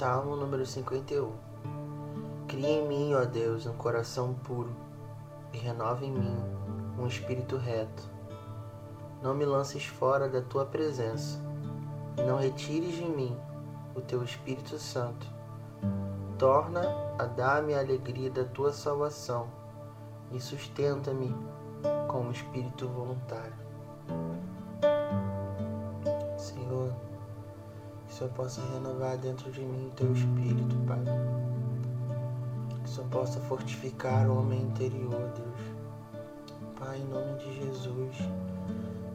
Salmo número 51 Cria em mim, ó Deus, um coração puro e renova em mim um espírito reto. Não me lances fora da tua presença e não retires de mim o teu Espírito Santo. Torna a dar-me a alegria da tua salvação e sustenta-me com um espírito voluntário. Senhor possa renovar dentro de mim o teu espírito, Pai. Que Senhor possa fortificar o homem interior, Deus. Pai, em nome de Jesus,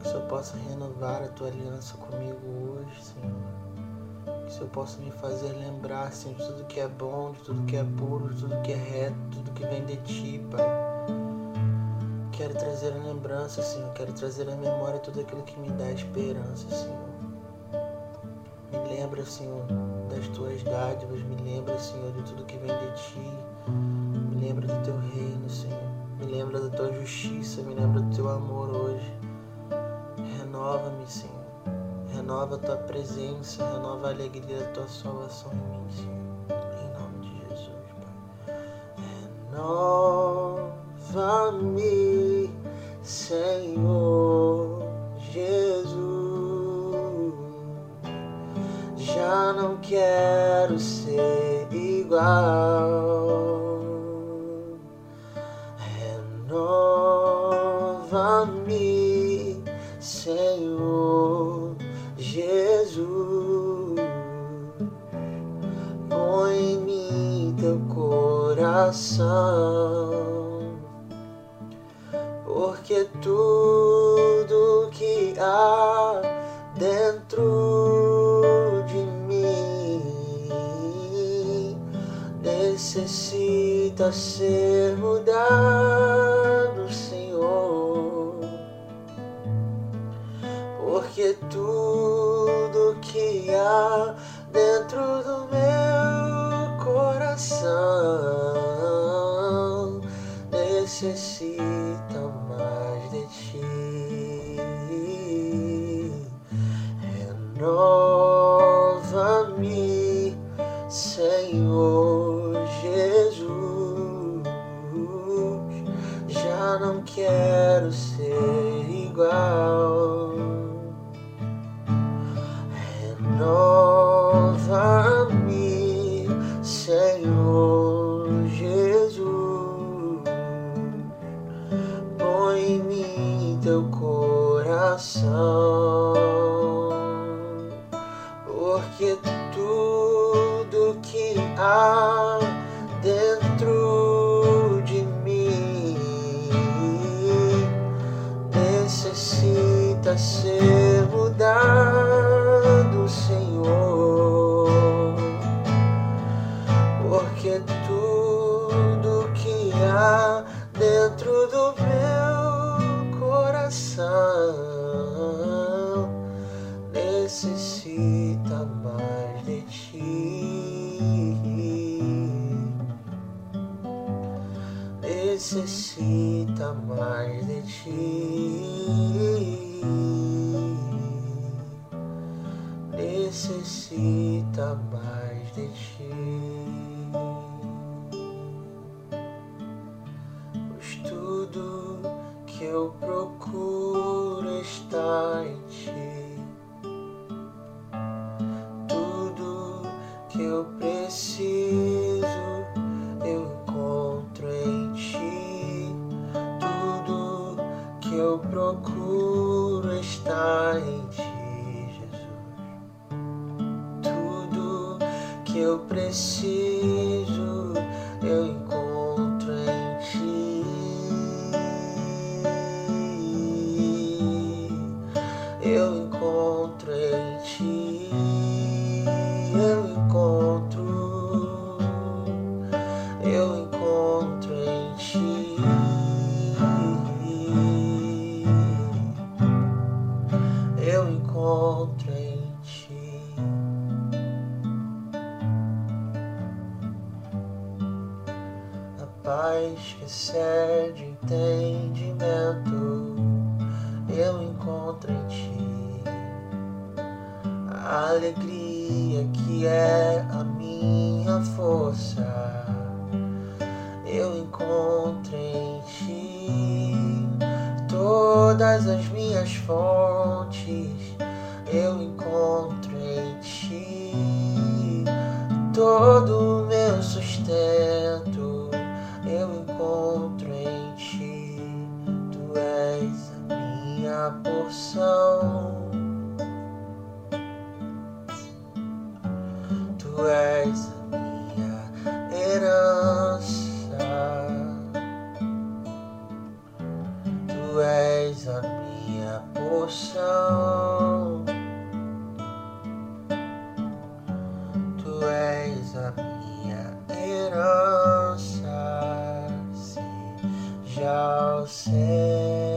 que Senhor possa renovar a tua aliança comigo hoje, Senhor. Que Senhor possa me fazer lembrar, Senhor, de tudo que é bom, de tudo que é puro, de tudo que é reto, de tudo que vem de Ti, Pai. Quero trazer a lembrança, Senhor. Quero trazer a memória tudo aquilo que me dá esperança, Senhor. Lembra, Senhor, das tuas dádivas. Me lembra, Senhor, de tudo que vem de ti. Me lembra do teu reino, Senhor. Me lembra da tua justiça. Me lembra do teu amor hoje. Renova-me, Senhor. Renova a tua presença. Renova a alegria da tua salvação em mim, Senhor. Em nome de Jesus, Pai. Renova-me, Senhor quero ser igual. Renova-me, Senhor Jesus. Põe em mim teu coração, porque tudo necessita ser mudado, Senhor, porque tudo que há dentro do meu coração necessita não quero ser igual. Mais de ti. Eu preciso paz que excede entendimento, eu encontro em ti. A alegria que é a minha minha força eu encontro em ti todas as minhas fontes eu encontro em ti todo seja o centro,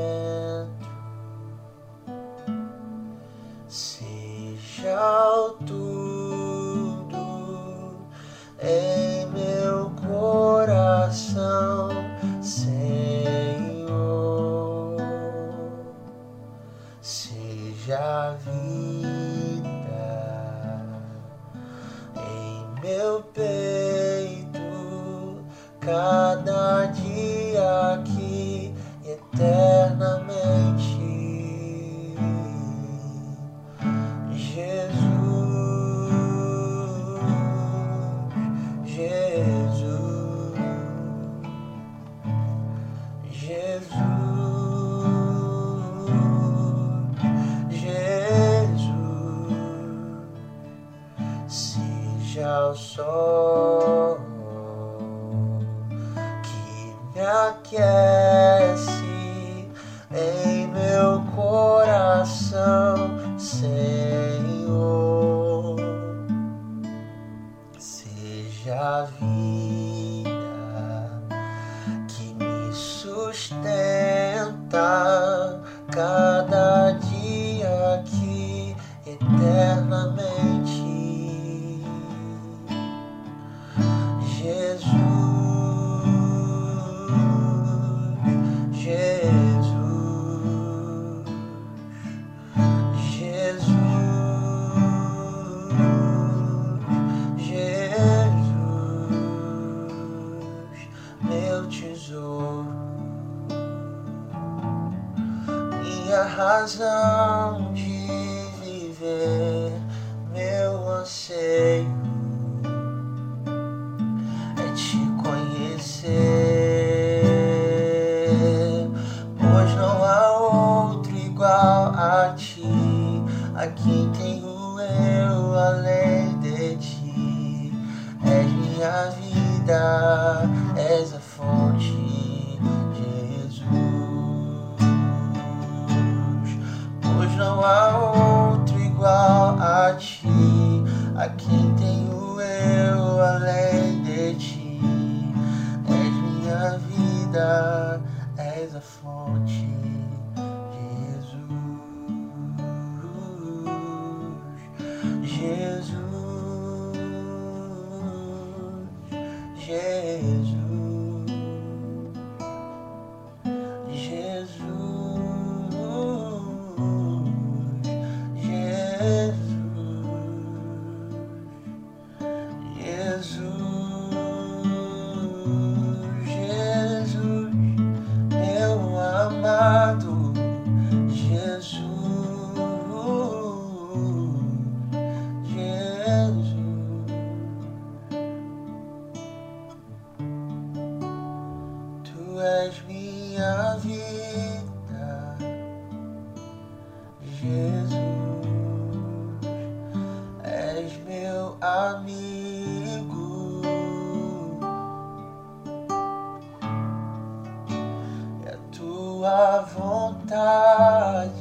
razão de viver, meu anseio é te conhecer, pois não há outro igual a ti, a quem tenho eu além de ti, és minha vida, és minha vida, Jesus, és meu amigo. E a tua vontade.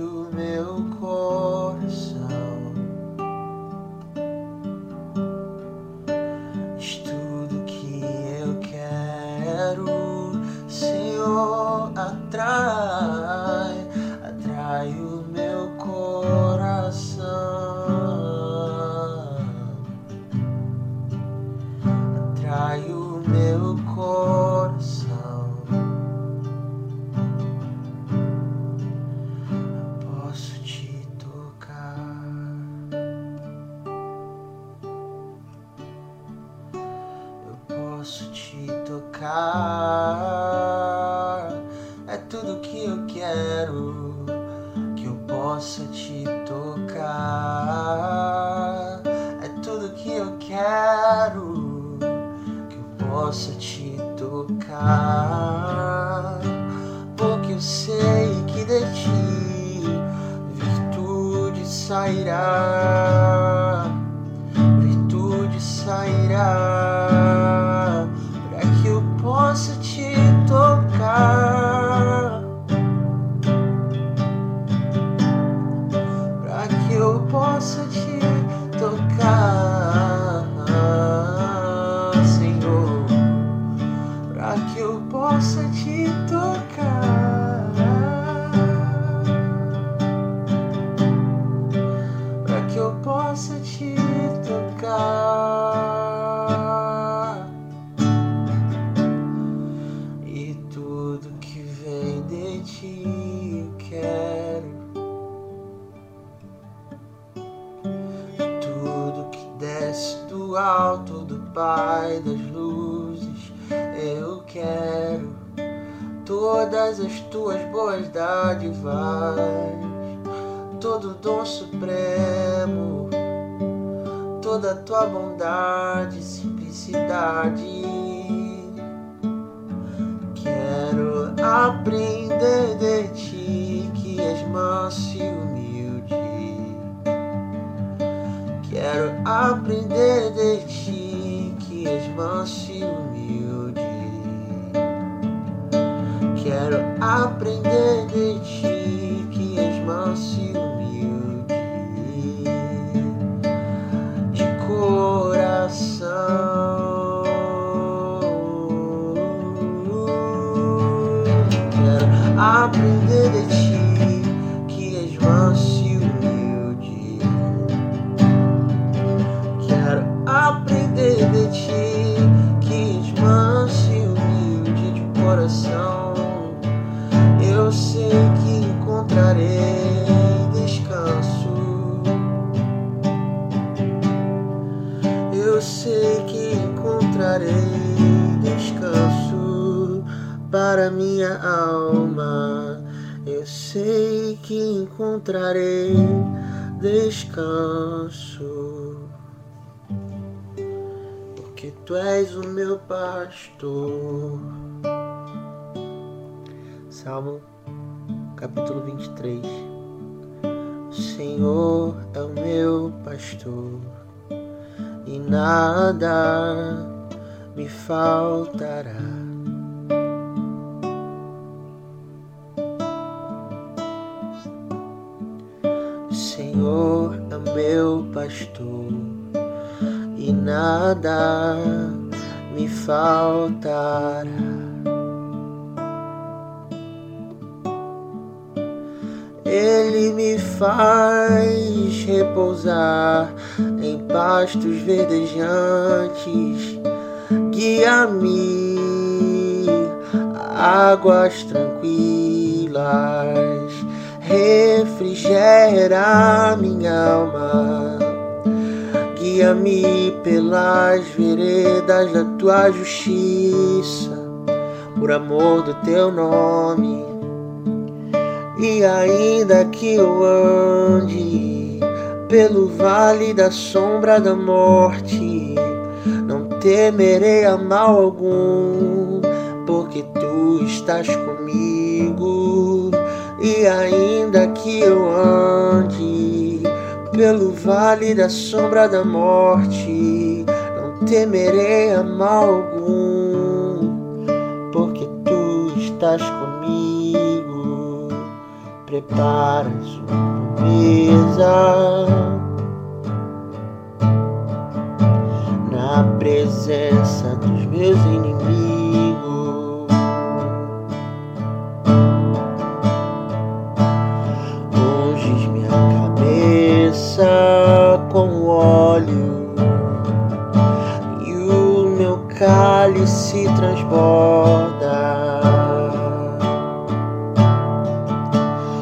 O meu coração. Posso te tocar. É tudo que eu quero que eu possa te tocar. É tudo que eu quero que eu possa te tocar. Porque eu sei que de ti virtude sairá, virtude sairá, aprender de ti que és manso e humilde. Quero aprender de ti que és manso e humilde. Quero aprender de aprender de ti encontrarei descanso. Porque tu és o meu pastor. Salmo capítulo 23. O Senhor é o meu pastor e nada me faltará. É meu pastor e nada me faltará. Ele me faz repousar em pastos verdejantes, guia-me águas tranquilas, refrigera minha alma, guia-me pelas veredas da tua justiça, por amor do teu nome. E ainda que eu ande pelo vale da sombra da morte, não temerei a mal algum, porque tu estás comigo. E ainda que eu ande pelo vale da sombra da morte, não temerei a mal algum, porque tu estás comigo, preparas uma mesa. Na presença dos meus inimigos. se transborda.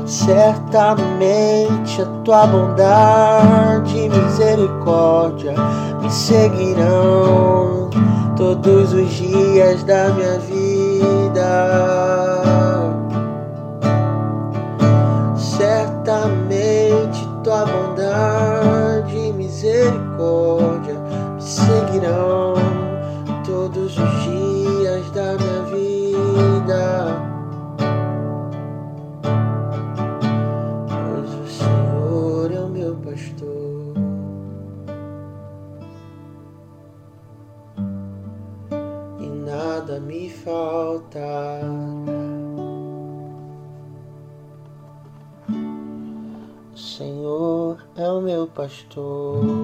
Certamente a tua bondade e misericórdia me seguirão todos os dias da minha vida. Pastor